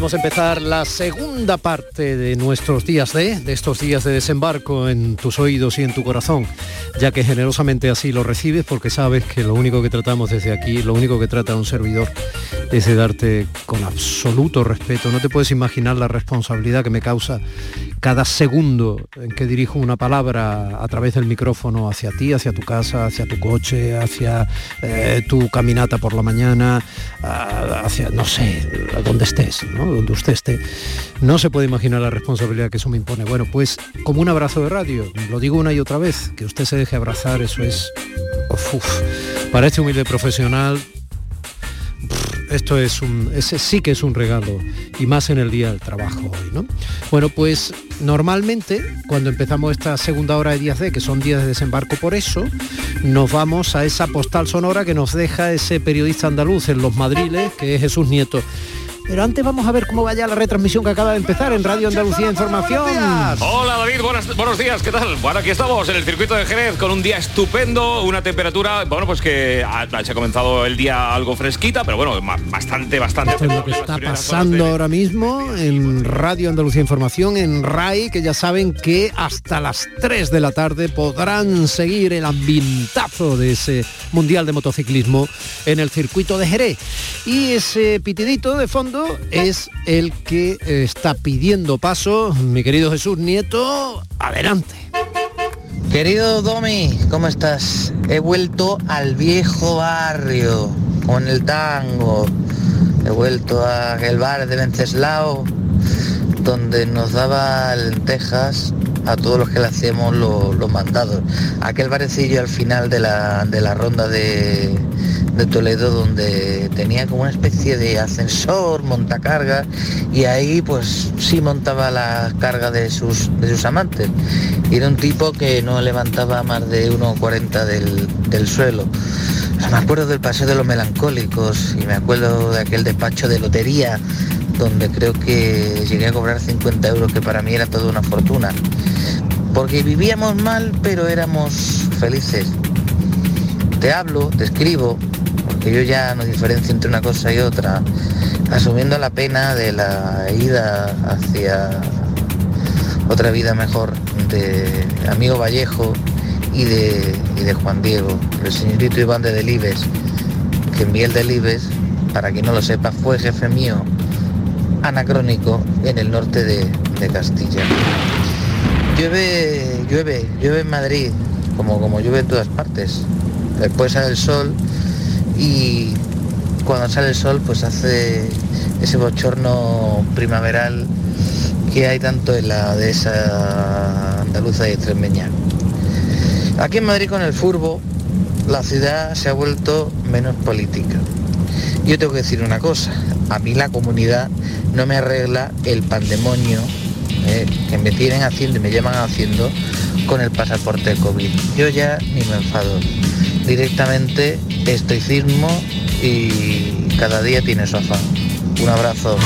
Volvemos a empezar la segunda parte de nuestros días de, de estos días de desembarco en tus oídos y en tu corazón, ya que generosamente así lo recibes porque sabes que lo único que tratamos desde aquí, lo único que trata un servidor es de darte con absoluto respeto. No te puedes imaginar la responsabilidad que me causa cada segundo en que dirijo una palabra a través del micrófono hacia ti, hacia tu casa, hacia tu coche, hacia eh, tu caminata por la mañana, hacia, no sé, donde estés, ¿no? donde usted esté. No se puede imaginar la responsabilidad que eso me impone. Bueno, pues como un abrazo de radio, lo digo una y otra vez, que usted se deje abrazar, eso es... Uf, para este humilde profesional esto es un, ese sí que es un regalo y más en el día del trabajo hoy, ¿no? Bueno, pues normalmente cuando empezamos esta segunda hora de días de, que son días de desembarco por eso, nos vamos a esa postal sonora que nos deja ese periodista andaluz en Los Madriles, que es Jesús Nieto. Pero antes vamos a ver cómo vaya la retransmisión que acaba de empezar en Radio Andalucía Información. Hola David, buenos días, ¿qué tal? Bueno, aquí estamos en el circuito de Jerez con un día estupendo, una temperatura, bueno, pues que ha, se ha comenzado el día algo fresquita, pero bueno, bastante, bastante. Esto es lo que está pasando ahora mismo en Radio Andalucía Información, en RAI, que ya saben que hasta las 3 de la tarde podrán seguir el ambientazo de ese Mundial de Motociclismo en el circuito de Jerez. Y ese pitidito de fondo es el que está pidiendo paso, mi querido Jesús Nieto, adelante. Querido Domi, ¿cómo estás? He vuelto al viejo barrio con el tango. He vuelto a aquel bar de Venceslao donde nos daba lentejas a todos los que le hacíamos los, mandados. Aquel barecillo al final de la, de la ronda de, de Toledo donde tenía como una especie de ascensor, montacarga y ahí pues sí montaba la carga de sus, de sus amantes. Y era un tipo que no levantaba más de 1,40 del, del suelo. me acuerdo del paseo de los melancólicos y me acuerdo de aquel despacho de lotería donde creo que llegué a cobrar 50 euros, que para mí era toda una fortuna. Porque vivíamos mal, pero éramos felices. Te hablo, te escribo, que yo ya no diferencio entre una cosa y otra, asumiendo la pena de la ida hacia otra vida mejor de amigo Vallejo y de, de Juan Diego, el señorito Iván de Delibes, que en Biel Delibes, para quien no lo sepa, fue jefe mío anacrónico en el norte de, de Castilla. Llueve, llueve, llueve en Madrid, como, como llueve en todas partes. Después sale el sol y cuando sale el sol pues hace ese bochorno primaveral que hay tanto en la dehesa andaluza y extremeña. Aquí en Madrid con el furbo la ciudad se ha vuelto menos política. Yo tengo que decir una cosa, a mí la comunidad no me arregla el pandemonio eh, que me tienen haciendo y me llevan haciendo con el pasaporte COVID. Yo ya ni me enfado. Directamente estoicismo y cada día tiene su afán. Un abrazo.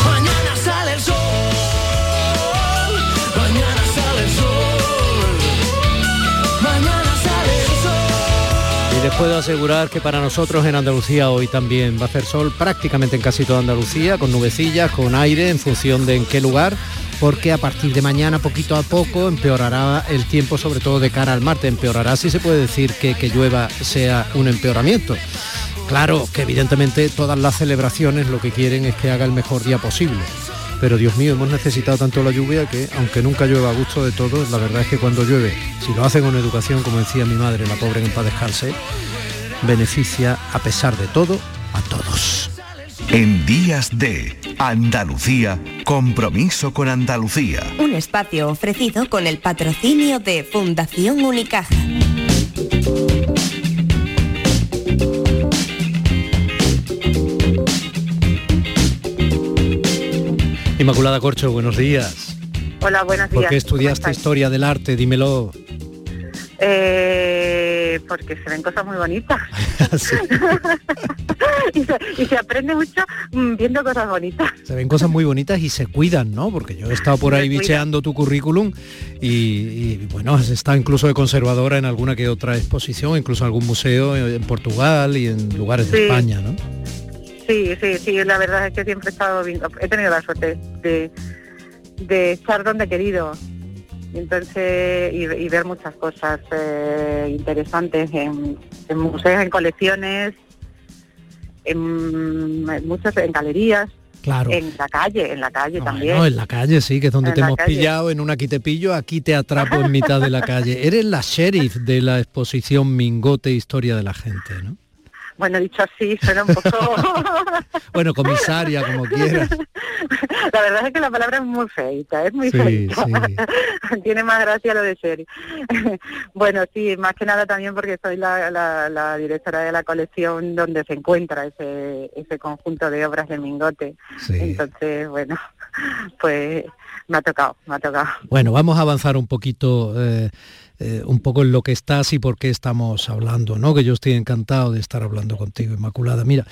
Puedo asegurar que para nosotros en Andalucía hoy también va a hacer sol prácticamente en casi toda Andalucía, con nubecillas, con aire, en función de en qué lugar porque a partir de mañana poquito a poco empeorará el tiempo, sobre todo de cara al martes, empeorará si se puede decir que que llueva sea un empeoramiento. Claro que evidentemente todas las celebraciones lo que quieren es que haga el mejor día posible. Pero Dios mío, hemos necesitado tanto la lluvia que, aunque nunca llueva a gusto de todos, la verdad es que cuando llueve, si lo hacen con educación, como decía mi madre, la pobre en paz descanse, beneficia a pesar de todo a todos. En días de Andalucía, compromiso con Andalucía. Un espacio ofrecido con el patrocinio de Fundación Unicaja. Inmaculada Corcho, buenos días. Hola, buenos días. ¿Por qué estudiaste historia del arte? Dímelo. Eh, porque se ven cosas muy bonitas. Sí. y, se, y se aprende mucho mm, viendo cosas bonitas. Se ven cosas muy bonitas y se cuidan, ¿no? Porque yo he estado por ahí bicheando tu currículum y, y, bueno, has estado incluso de conservadora en alguna que otra exposición, incluso en algún museo en Portugal y en lugares de. España, ¿no? Sí, sí, sí, la verdad es que siempre he estado he tenido la suerte de, de estar donde he querido. Entonces, y, y ver muchas cosas eh, interesantes en, en museos, en colecciones, en, en muchas, en galerías, Claro. en la calle, en la calle No, también. bueno, en la calle sí, que es donde En te hemos calle. pillado en una aquí te pillo, aquí te atrapo en mitad de la calle. Eres la sheriff de la exposición Mingote Historia de la Gente, ¿no? Bueno, dicho así, suena un poco... Bueno, comisaria, como quieras. la verdad es que la palabra es muy feita, es muy Sí, feita. sí. Tiene más gracia lo de ser. bueno, sí, más que nada también porque soy la, la- la directora de la colección donde se encuentra ese, ese conjunto de obras de Mingote. Sí. Entonces, bueno, pues me ha tocado, me ha tocado. Bueno, vamos a avanzar un poquito, eh, eh, un poco en lo que estás y por qué estamos hablando, ¿no? Que yo estoy encantado de estar hablando contigo, Inmaculada. Mira,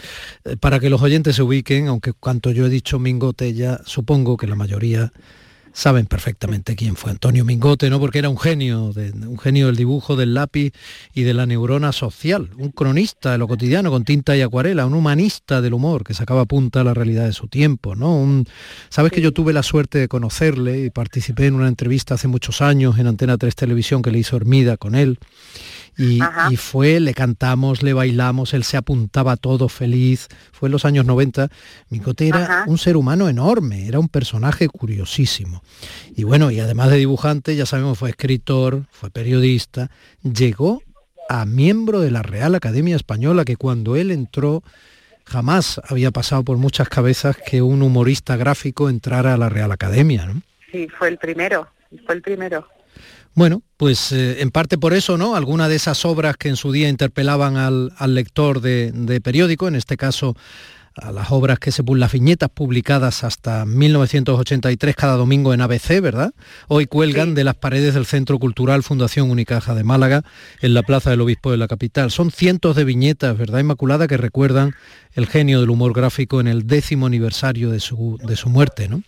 eh, para que los oyentes se ubiquen, aunque cuanto yo he dicho Mingote, ya supongo que la mayoría saben perfectamente quién fue Antonio Mingote, ¿no? Porque era un genio, de- un genio del dibujo, del lápiz y de la neurona social, un cronista de lo cotidiano con tinta y acuarela, un humanista del humor que sacaba punta a la realidad de su tiempo, ¿no? Un- Sabes que yo tuve la suerte de conocerle y participé en una entrevista hace muchos años en Antena 3 Televisión que le hizo Hermida con él. Y, fue, le cantamos, le bailamos, él se apuntaba todo feliz. Fue en los años 90. Mingote era Ajá. un ser humano enorme, era un personaje curiosísimo. Y bueno, y además de dibujante, ya sabemos, fue escritor, fue periodista, llegó a miembro de la Real Academia Española, que cuando él entró jamás había pasado por muchas cabezas que un humorista gráfico entrara a la Real Academia. ¿no? Sí, fue el primero, fue el primero. Bueno, pues eh, en parte por eso, ¿no? Alguna de esas obras que en su día interpelaban al, al lector de, de periódico, en este caso a las obras que se las viñetas publicadas hasta 1983 cada domingo en ABC, ¿verdad? Hoy cuelgan Sí. de las paredes del Centro Cultural Fundación Unicaja de Málaga, en la Plaza del Obispo de la capital. Son cientos de viñetas, ¿verdad, Inmaculada, que recuerdan el genio del humor gráfico en el décimo aniversario de su, de su muerte, ¿no?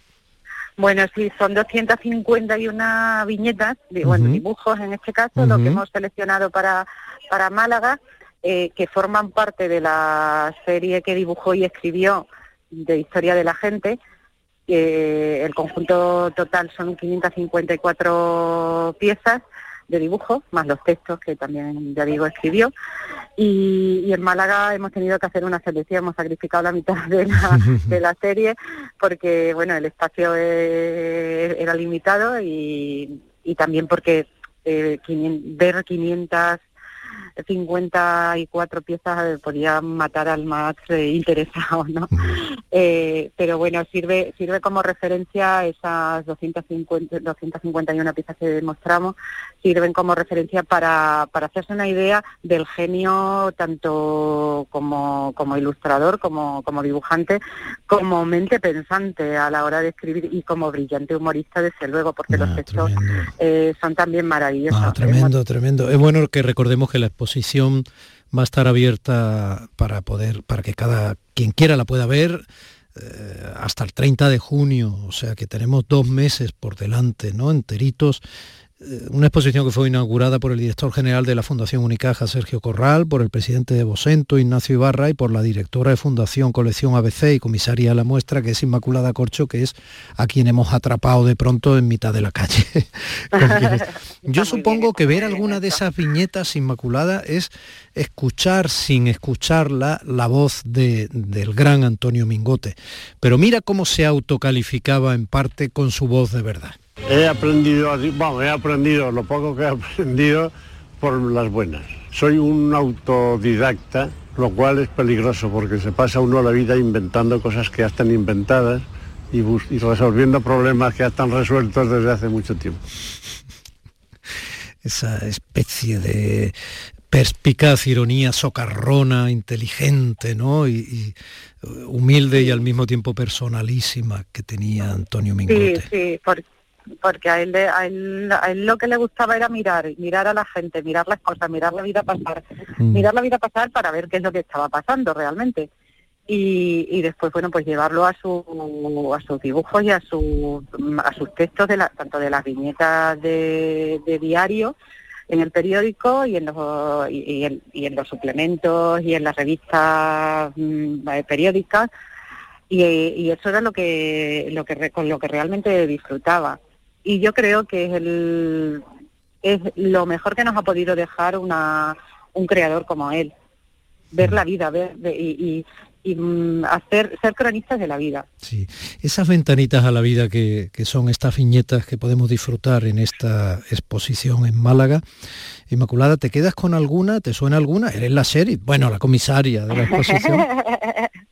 Bueno, sí, son 251 viñetas, de- bueno, Ujú. dibujos en este caso, lo Ujú. que hemos seleccionado para, para Málaga, eh, que forman parte de la serie que dibujó y escribió de Historia de la Gente. Eh, el conjunto total son 554 piezas de dibujo, más los textos que también, ya digo, escribió. Y, y en Málaga hemos tenido que hacer una selección, hemos sacrificado la mitad de la, de la serie porque, bueno, el espacio eh, era limitado y, y también porque eh, 500 ver 554 piezas eh, podía matar al más eh, interesado, ¿no? Eh, pero bueno, sirve sirve como referencia esas 250, 251 piezas que mostramos, sirven como referencia para, para hacerse una idea del genio tanto como, como ilustrador, como, como dibujante, como mente pensante a la hora de escribir y como brillante humorista, desde luego, porque los Ah, textos eh, son también maravillosos. Ah, tremendo, tremendo. Es bueno que recordemos que la exposición va a estar abierta para poder, para que cada quien quiera la pueda ver eh, hasta el 30 de junio, o sea que tenemos dos meses por delante, ¿no? Enteritos. Eh, Una exposición que fue inaugurada por el director general de la Fundación Unicaja, Sergio Corral, por el presidente de Bosento, Ignacio Ibarra, y por la directora de Fundación Colección ABC y comisaria de la muestra, que es Inmaculada Corcho, que es a quien hemos atrapado de pronto en mitad de la calle. Yo supongo que ver alguna de esas viñetas Inmaculada es escuchar sin escucharla la voz de- del gran Antonio Mingote. Pero mira cómo se autocalificaba en parte con su voz de verdad. He aprendido, bueno, he aprendido lo poco que he aprendido por las buenas. Soy un autodidacta, lo cual es peligroso porque se pasa uno la vida inventando cosas que ya están inventadas y, resolviendo problemas que ya están resueltos desde hace mucho tiempo. Esa especie de perspicaz, ironía socarrona, inteligente, ¿no? Y, y, humilde y al mismo tiempo personalísima que tenía Antonio Sí, Mingote. sí, por- porque a él, le- a, él, a él lo que le gustaba era mirar, mirar a la gente, mirar las cosas, mirar la vida pasar, Mm. mirar la vida pasar para ver qué es lo que estaba pasando realmente. Y, y después, bueno, pues llevarlo a, su, a sus dibujos y a, su, a sus textos, de la, tanto de las viñetas de, de diario en el periódico y en los, y, y en, y en los suplementos y en las revistas mm, eh, periódicas y, y eso era lo que lo que re- con lo que realmente disfrutaba y yo creo que es el es lo mejor que nos ha podido dejar una un creador como él ver la vida ver ve- y, y, y, mm, hacer ser cronistas de la vida Sí, esas ventanitas a la vida que, que son estas viñetas que podemos disfrutar en esta exposición en Málaga. Inmaculada, ¿te quedas con alguna? ¿Te suena alguna? Eres la sheriff, bueno, la comisaria de la exposición.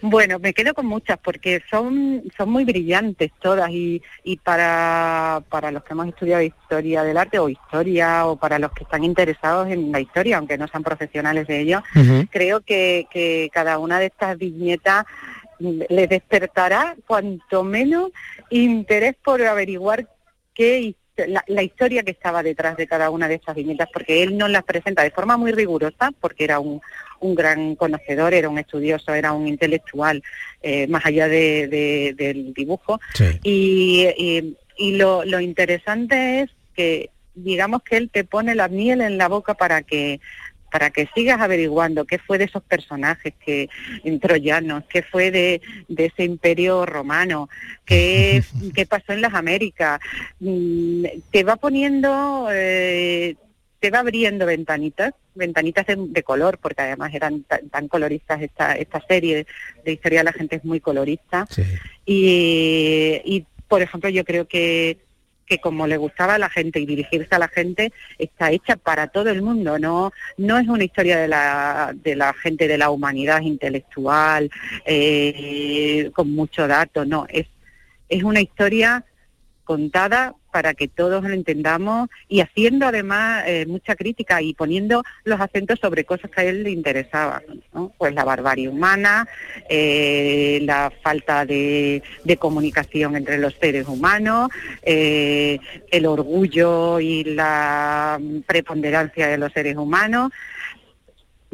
Bueno, me quedo con muchas porque son, son muy brillantes todas y, y para, para los que hemos estudiado historia del arte o historia o para los que están interesados en la historia, aunque no sean profesionales de ello, creo que, que cada una de estas viñetas les despertará cuanto menos interés por averiguar qué la, la historia que estaba detrás de cada una de estas viñetas, porque él nos las presenta de forma muy rigurosa, porque era un, un gran conocedor, era un estudioso, era un intelectual, eh, más allá de- de- del dibujo. Sí. Y, y- y lo, lo interesante es que, digamos que él te pone la miel en la boca para que para que sigas averiguando qué fue de esos personajes que en troyanos, qué fue de, de ese imperio romano, qué, qué pasó en las Américas. Mm, Te va poniendo, eh, te va abriendo ventanitas, ventanitas de, de color, porque además eran tan, tan coloristas esta, esta serie de historia de la gente es muy colorista. Sí. Y, y, por ejemplo, yo creo que, que como le gustaba a la gente y dirigirse a la gente, está hecha para todo el mundo, no, no es una historia de la, de la gente de la humanidad intelectual, eh, con mucho dato, no, es, es una historia contada para que todos lo entendamos y haciendo además eh, mucha crítica y poniendo los acentos sobre cosas que a él le interesaban, ¿no? pues la barbarie humana, eh, la falta de, comunicación entre los seres humanos, eh, el orgullo y la preponderancia de los seres humanos,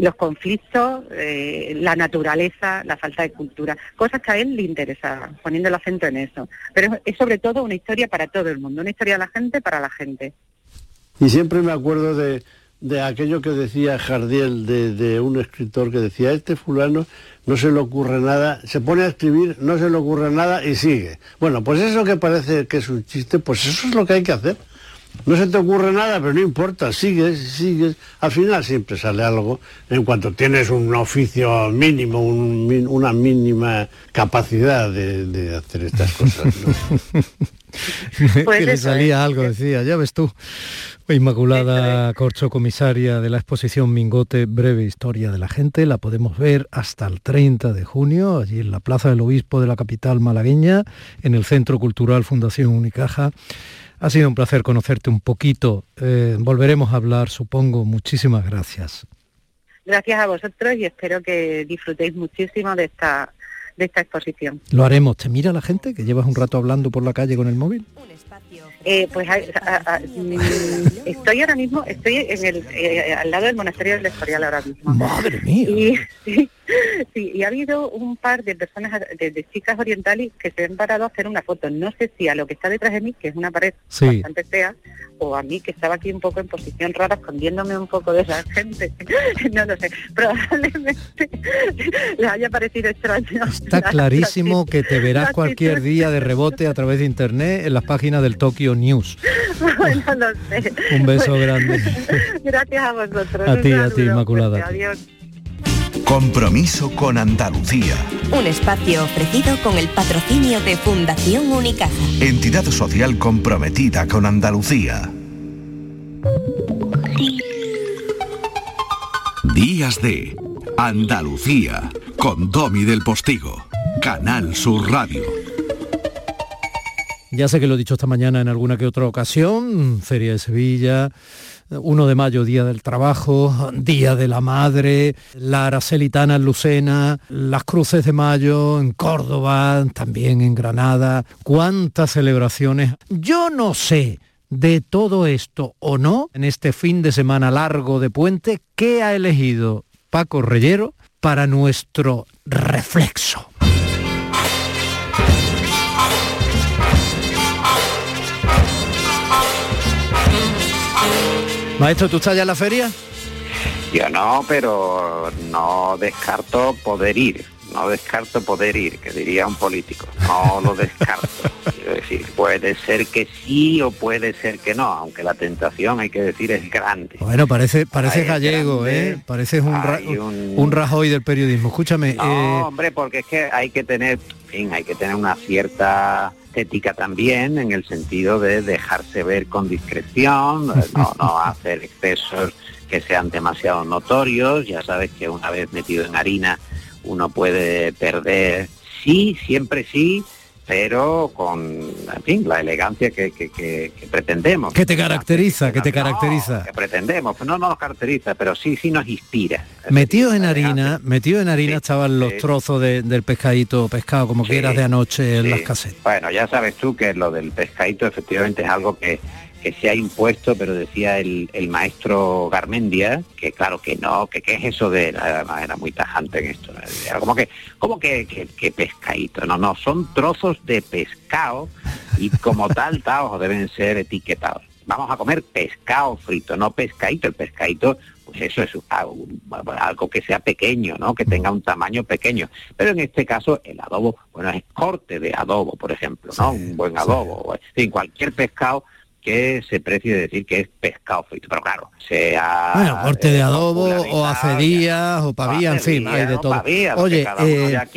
los conflictos, eh, la naturaleza, la falta de cultura, cosas que a él le interesaban, poniendo el acento en eso. Pero es, sobre todo una historia para todo el mundo, una historia de la gente para la gente. Y siempre me acuerdo de, de aquello que decía Jardiel, de, de un escritor que decía, este fulano no se le ocurre nada, se pone a escribir, no se le ocurre nada y sigue. Bueno, pues eso que parece que es un chiste, pues eso es lo que hay que hacer. No se te ocurre nada, pero no importa, sigues, sigues. Al final siempre sale algo en cuanto tienes un oficio mínimo, un una mínima capacidad de, de hacer estas cosas. ¿no? Pues que le eso salía es, algo, decía, ya ves tú. Inmaculada Corcho, comisaria de la exposición Mingote, breve historia de la gente, la podemos ver hasta el 30 de junio, allí en la Plaza del Obispo de la capital malagueña, en el Centro Cultural Fundación Unicaja. Ha sido un placer conocerte un poquito. Eh, volveremos a hablar, supongo. Muchísimas gracias. Gracias a vosotros y espero que disfrutéis muchísimo de esta, de esta exposición. Lo haremos. ¿Te mira la gente que llevas un rato hablando por la calle con el móvil? Eh, pues hay- a- a- mm, estoy ahora mismo, estoy en el, eh, al lado del monasterio del Escorial ahora mismo. Madre mía. Y, sí, sí, y ha habido un par de personas, de, de chicas orientales que se han parado a hacer una foto. No sé si a lo que está detrás de mí, que es una pared Sí. bastante fea, o a mí que estaba aquí un poco en posición rara, escondiéndome un poco de la gente. no lo sé. Probablemente les haya parecido extraño. Está la- clarísimo la- que te verás cualquier día de rebote a través de internet en las páginas del Tokyo News. bueno, lo sé. Un beso grande. Gracias a vosotros. A ti, a ti, Inmaculada. Adiós. Compromiso con Andalucía. Un espacio ofrecido con el patrocinio de Fundación Unicaja. Entidad social comprometida con Andalucía. Días de Andalucía con Domi del Postigo. Canal Sur Radio. Ya sé que lo he dicho esta mañana en alguna que otra ocasión, Feria de Sevilla, 1 de mayo, Día del Trabajo, Día de la Madre, la Aracelitana en Lucena, las Cruces de Mayo en Córdoba, también en Granada. ¿Cuántas celebraciones? Yo no sé de todo esto o no, en este fin de semana largo de puente, ¿qué ha elegido Paco Reyero para nuestro reflexo? Maestro, ¿tú estás ya en la feria? Yo no, pero no descarto poder ir. No descarto poder ir, que diría un político. No lo descarto. Quiero decir, puede ser que sí o puede ser que no, aunque la tentación, hay que decir, es grande. Bueno, parece, parece gallego, grande. ¿eh? Pareces un, ra- un- un Rajoy del periodismo. Escúchame, No, eh, hombre, porque es que hay que tener, en fin, hay que tener una cierta estética también en el sentido de dejarse ver con discreción, no, no hacer excesos que sean demasiado notorios. Ya sabes que una vez metido en harina uno puede perder, sí, siempre sí, pero con, en fin, la elegancia que, que- que- que pretendemos. ¿qué te caracteriza? ¿Qué te No, caracteriza? que pretendemos, no nos caracteriza, pero sí, sí nos inspira. Metido en harina, elegancia. metido en harina estaban los trozos de- del pescadito pescado, como Sí, eras de anoche en las casetas. Bueno, ya sabes tú que lo del pescadito efectivamente es algo que, que se ha impuesto, pero decía el, el maestro Garmendia, que claro que no, que qué es eso de, además era muy tajante en esto, era como que, como que, que, que pescadito, no, no, son trozos de pescado y como tal, tal, deben ser etiquetados. Vamos a comer pescado frito, no pescadito, el pescadito pues eso es algo, algo que sea pequeño, ¿no? Que tenga un tamaño pequeño. Pero en este caso el adobo, bueno, es corte de adobo, por ejemplo, ¿no? Un buen adobo. o, En fin, cualquier pescado que se precie decir que es pescado frito. Pero claro, sea... Bueno, corte de adobo, o popularizado, hace días, o pavía, en fin, hay de todo. Oye, Oye, cada uno eh, ya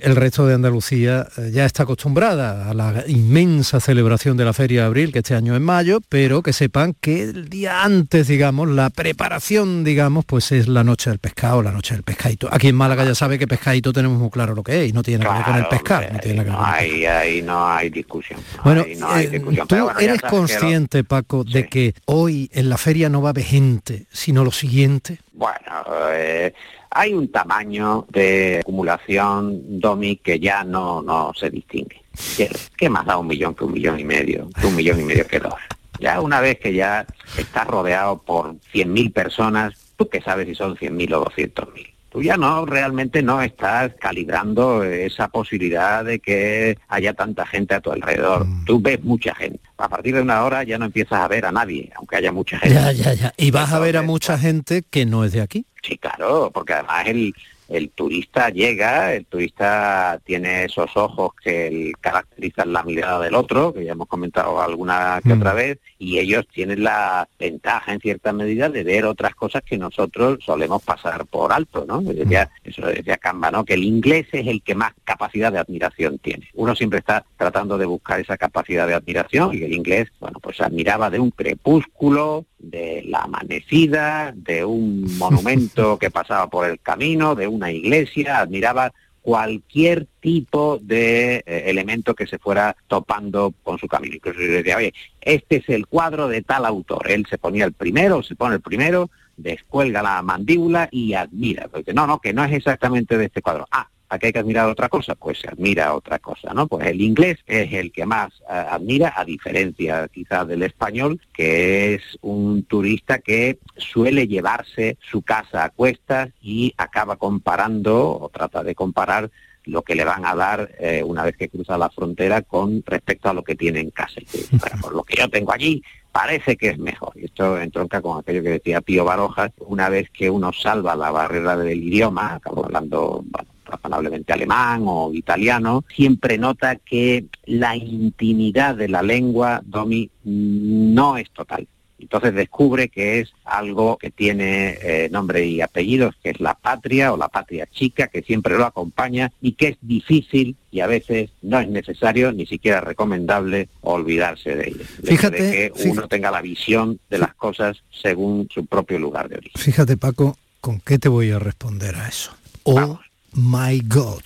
el resto de Andalucía eh, ya está acostumbrada a la inmensa celebración de la Feria de Abril, que este año es mayo, pero que sepan que el día antes, digamos, la preparación, digamos, pues es la noche del pescado, la noche del pescadito. Aquí en Málaga ya sabe que pescadito tenemos muy claro lo que es y no tiene nada que ver con el Claro, pescado. no tiene nada que ver con el ahí, ahí no hay discusión. Bueno, ahí no hay eh, discusión. tú Pero bueno, ya eres lo- consciente, Paco, de que hoy en la feria no va a haber gente, sino lo siguiente. Bueno, eh, hay un tamaño de acumulación, Domi, que ya no, no se distingue. ¿Qué, qué más da un millón que un millón y medio? Que un millón y medio que dos. Ya una vez que ya estás rodeado por 100.000 personas, ¿tú qué sabes si son 100.000 o 200.000? Tú ya no, realmente no estás calibrando esa posibilidad de que haya tanta gente a tu alrededor. Mm. Tú ves mucha gente. A partir de una hora ya no empiezas a ver a nadie, aunque haya mucha gente. Ya, ya, ya. Y vas a ver a mucha gente que no es de aquí. Sí, claro, porque además el, el turista llega, el turista tiene esos ojos que el- caracterizan la mirada del otro, que ya hemos comentado alguna que Mm. otra vez, y ellos tienen la ventaja en cierta medida de ver otras cosas que nosotros solemos pasar por alto, ¿no? Decía, eso decía Camba, ¿no? Que el inglés es el que más capacidad de admiración tiene. Uno siempre está tratando de buscar esa capacidad de admiración y el inglés, bueno, pues admiraba de un crepúsculo, de la amanecida, de un monumento que pasaba por el camino, de una iglesia, admiraba cualquier tipo de eh, elemento que se fuera topando con su camino. Incluso decía, oye, este es el cuadro de tal autor. Él se ponía el primero, se pone el primero, descuelga la mandíbula y admira. Porque no, no, que no es exactamente de este cuadro. Ah, aquí hay que admirar otra cosa, pues se admira otra cosa, ¿no? Pues el inglés es el que más eh, admira, a diferencia quizás del español, que es un turista que suele llevarse su casa a cuestas y acaba comparando o trata de comparar lo que le van a dar eh, una vez que cruza la frontera con respecto a lo que tiene en casa. "Bueno, pues lo que yo tengo allí parece que es mejor. Y esto entronca con aquello que decía Pío Barojas, una vez que uno salva la barrera del idioma, acabo hablando bueno, razonablemente alemán o italiano, siempre nota que la intimidad de la lengua, Domi, no es total. Entonces descubre que es algo que tiene eh, nombre y apellidos, que es la patria o la patria chica, que siempre lo acompaña y que es difícil y a veces no es necesario ni siquiera recomendable olvidarse de ella. Fíjate, de que uno tenga la visión de las cosas según su propio lugar de origen. Fíjate, Paco, ¿con qué te voy a responder a eso? Oh my God.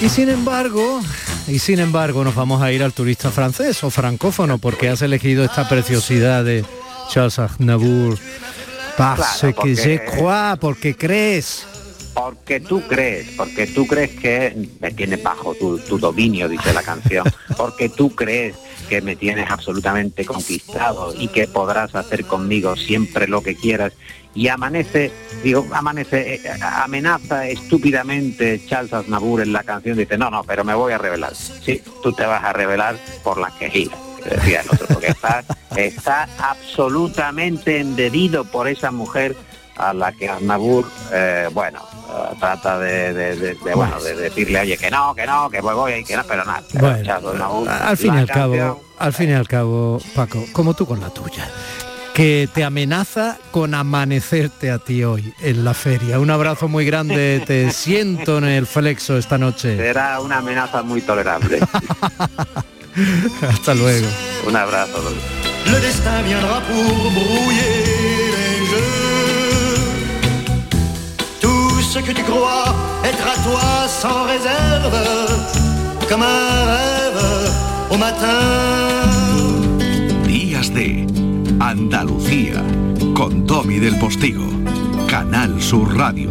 Y sin embargo, y sin embargo nos vamos a ir al turista francés o francófono porque has elegido esta preciosidad de Charles Aznavour. Parce Claro, que je crois, porque crees. Porque tú crees, porque tú crees que me tienes bajo tu, dominio, dice la canción, porque tú crees que me tienes absolutamente conquistado y que podrás hacer conmigo siempre lo que quieras. Y amanece, digo, amanece, eh, amenaza estúpidamente Charles Aznavour en la canción, dice, no, no, pero me voy a revelar. Sí, tú te vas a revelar por las quejidas, que decía el otro, porque está, está absolutamente embebido por esa mujer a la que Aznavour, eh, bueno, eh, trata de, de- de- de, bueno, de decirle, oye, que no, que no, que voy, voy, y que no, pero nada. Bueno, al fin y al canción- cabo, al fin y al cabo, Paco, como tú con la tuya, que te amenaza con amanecerte a ti hoy en la feria. Un abrazo muy grande, te siento en el flexo esta noche. Será una amenaza muy tolerable. Hasta luego. Un abrazo. Ce que tu crois être à toi sans réserve, comme un rêve au matin. Días de Andalucía con Domi del Postigo. Canal Sur Radio.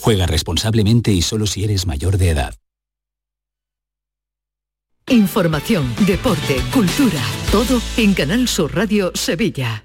Juega responsablemente y solo si eres mayor de edad. Información, deporte, cultura, todo en Canal Sur Radio Sevilla.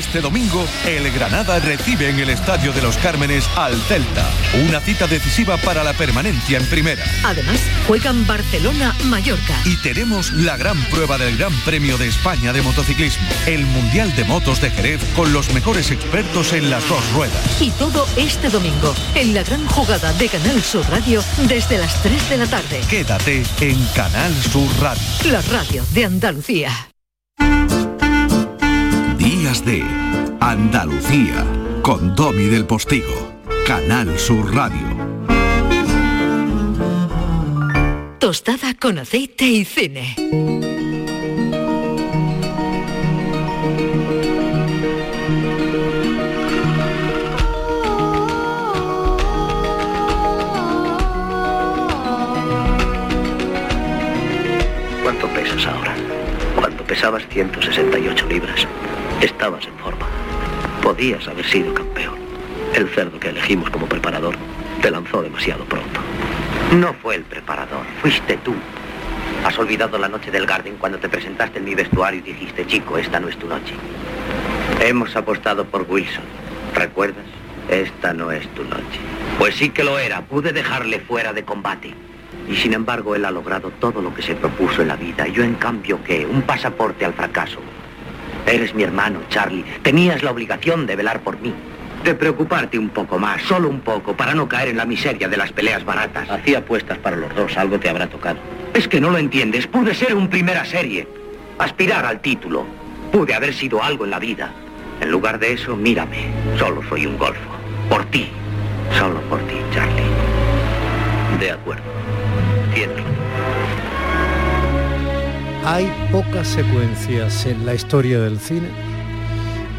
Este domingo, el Granada recibe en el Estadio de los Cármenes al Celta, una cita decisiva para la permanencia en primera. Además, juegan Barcelona-Mallorca. Y tenemos la gran prueba del Gran Premio de España de motociclismo, el Mundial de Motos de Jerez con los mejores expertos en las dos ruedas. Y todo este domingo, en la gran jugada de Canal Sur Radio, desde las 3 de la tarde. Quédate en Canal Sur Radio. La radio de Andalucía. Días de Andalucía con Domi del Postigo. Canal Sur Radio. Tostada con aceite y cine. ¿Cuánto pesas ahora? Cuando pesabas 168 libras, estabas en forma. Podías haber sido campeón. El cerdo que elegimos como preparador te lanzó demasiado pronto. No fue el preparador, fuiste tú. Has olvidado la noche del Garden cuando te presentaste en mi vestuario y dijiste, chico, esta no es tu noche. Hemos apostado por Wilson. ¿Recuerdas? Esta no es tu noche. Pues sí que lo era. Pude dejarle fuera de combate. Y sin embargo, él ha logrado todo lo que se propuso en la vida. Yo, en cambio, ¿qué? Un pasaporte al fracaso. Eres mi hermano, Charlie. Tenías la obligación de velar por mí. De preocuparte un poco más, solo un poco, para no caer en la miseria de las peleas baratas. Hacía apuestas para los dos, algo te habrá tocado. Es que no lo entiendes. Pude ser un primera serie. aspirar al título. Pude haber sido algo en la vida. En lugar de eso, mírame. Solo soy un golfo. Por ti. Solo por ti, Charlie. De acuerdo. Cierto. Hay pocas secuencias en la historia del cine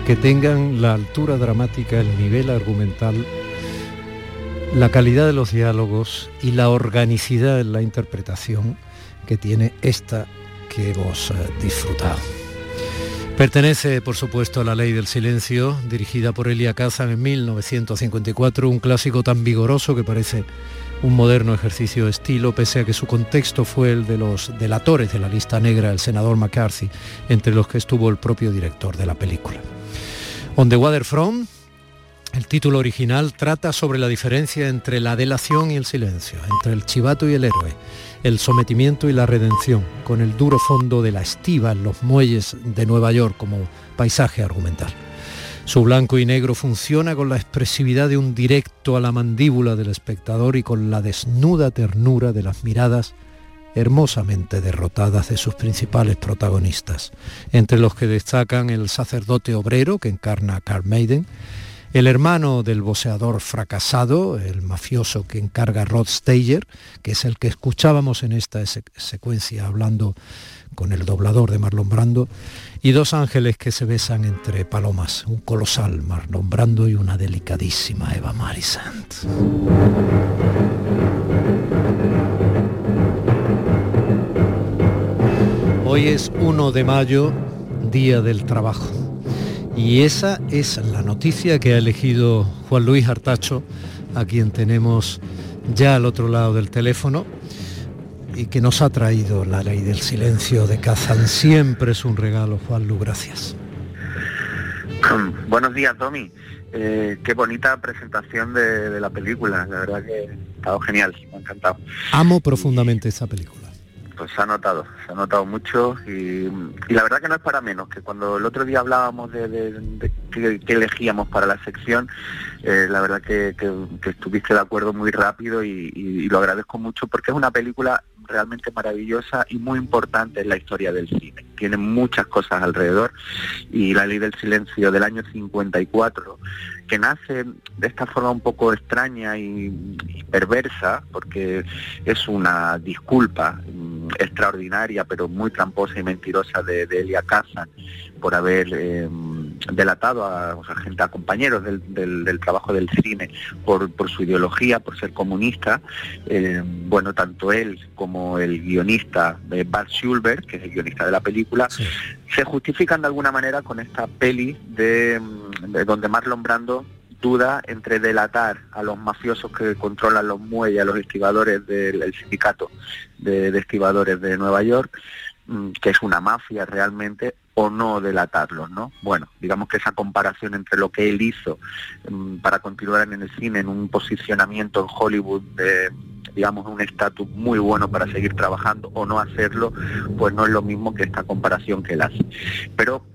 que tengan la altura dramática, el nivel argumental, la calidad de los diálogos y la organicidad en la interpretación que tiene esta que hemos eh, disfrutado. Pertenece, por supuesto, a La Ley del Silencio, dirigida por Elia Kazan en 1954, un clásico tan vigoroso que parece un moderno ejercicio de estilo, pese a que su contexto fue el de los delatores de la lista negra, el senador McCarthy, entre los que estuvo el propio director de la película. On the Waterfront, el título original trata sobre la diferencia entre la delación y el silencio, entre el chivato y el héroe, el sometimiento y la redención, con el duro fondo de la estiva en los muelles de Nueva York como paisaje argumental. Su blanco y negro funciona con la expresividad de un directo a la mandíbula del espectador y con la desnuda ternura de las miradas hermosamente derrotadas de sus principales protagonistas, entre los que destacan el sacerdote obrero que encarna a Carl Maiden, el hermano del boxeador fracasado, el mafioso que encarga Rod Steiger, que es el que escuchábamos en esta secuencia hablando con el doblador de Marlon Brando, y dos ángeles que se besan entre palomas, un colosal Marlon Brando y una delicadísima Eva Marisant. Hoy es 1 de mayo, Día del Trabajo. Y esa es la noticia que ha elegido Juan Luis Artacho, a quien tenemos ya al otro lado del teléfono y que nos ha traído la ley del silencio de Kazan. Siempre es un regalo, Juan Lu, gracias. Buenos días, Tommy. Eh, qué bonita presentación de, la película. La verdad que ha estado genial, me ha encantado. Amo profundamente esa película pues se ha notado, se ha notado mucho y, la verdad que no es para menos, que cuando el otro día hablábamos de, qué, elegíamos para la sección, eh, la verdad que, estuviste de acuerdo muy rápido y, lo agradezco mucho porque es una película realmente maravillosa y muy importante en la historia del cine. Tiene muchas cosas alrededor y La Ley del Silencio del año 54, que nace de esta forma un poco extraña y, perversa, porque es una disculpa mm, extraordinaria, pero muy tramposa y mentirosa de, Elia Kazan por haber em, delatado a, gente, a compañeros del, trabajo del cine por, su ideología, por ser comunista. Em, bueno, tanto él como el guionista eh, Bart Schulberg, que es el guionista de la película, se justifican de alguna manera con esta peli de, em, de donde Marlon Brando duda entre delatar a los mafiosos que controlan los muelles, a los estibadores del sindicato de, de, estibadores de Nueva York, mm, que es una mafia realmente, o no delatarlos, ¿no? Bueno, digamos que esa comparación entre lo que él hizo mm, para continuar en el cine, en un posicionamiento en Hollywood de digamos un estatus muy bueno para seguir trabajando o no hacerlo, pues no es lo mismo que esta comparación que él hace. Pero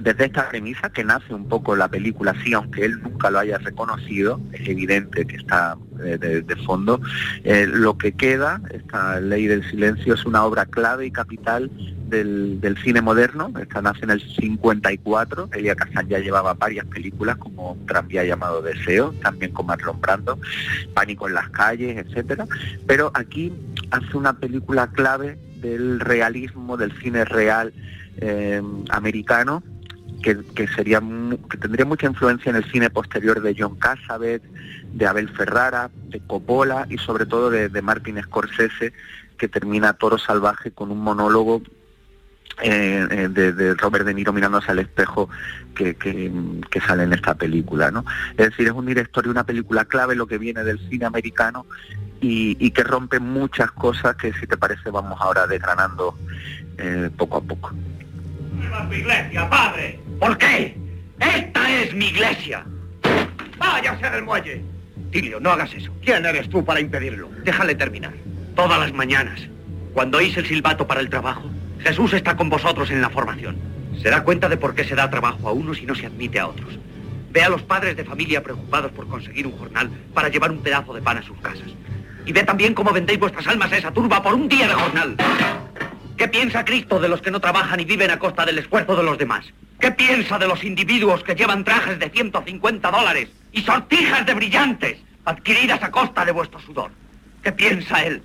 desde esta premisa que nace un poco la película, sí, aunque él nunca lo haya reconocido, es evidente que está eh, de, fondo, eh, lo que queda, esta ley del silencio, es una obra clave y capital del, cine moderno, esta nace en el 54, Elia Kazan ya llevaba varias películas como tranvía llamado Deseo, también con Marlon Brando, Pánico en las calles, etcétera, pero aquí hace una película clave del realismo, del cine real eh, americano, que, sería que tendría mucha influencia en el cine posterior de John Cassavet, de Abel Ferrara, de Coppola y sobre todo de, Martin Scorsese, que termina Toro Salvaje con un monólogo eh, eh, de, Robert De Niro mirándose al espejo que, sale en esta película. ¿no? Es decir, es un director y una película clave lo que viene del cine americano y, que rompe muchas cosas que si te parece vamos ahora desgranando eh, poco a poco. Mi iglesia, padre! ¿Por qué? ¡Esta es mi iglesia! ¡Váyase del muelle! Tilio, no hagas eso. ¿Quién eres tú para impedirlo? Déjale terminar. Todas las mañanas, cuando oís el silbato para el trabajo, Jesús está con vosotros en la formación. Se da cuenta de por qué se da trabajo a unos y no se admite a otros. Ve a los padres de familia preocupados por conseguir un jornal para llevar un pedazo de pan a sus casas. Y ve también cómo vendéis vuestras almas a esa turba por un día de jornal. ¿Qué piensa Cristo de los que no trabajan y viven a costa del esfuerzo de los demás? ¿Qué piensa de los individuos que llevan trajes de 150 dólares y sortijas de brillantes adquiridas a costa de vuestro sudor? ¿Qué piensa él,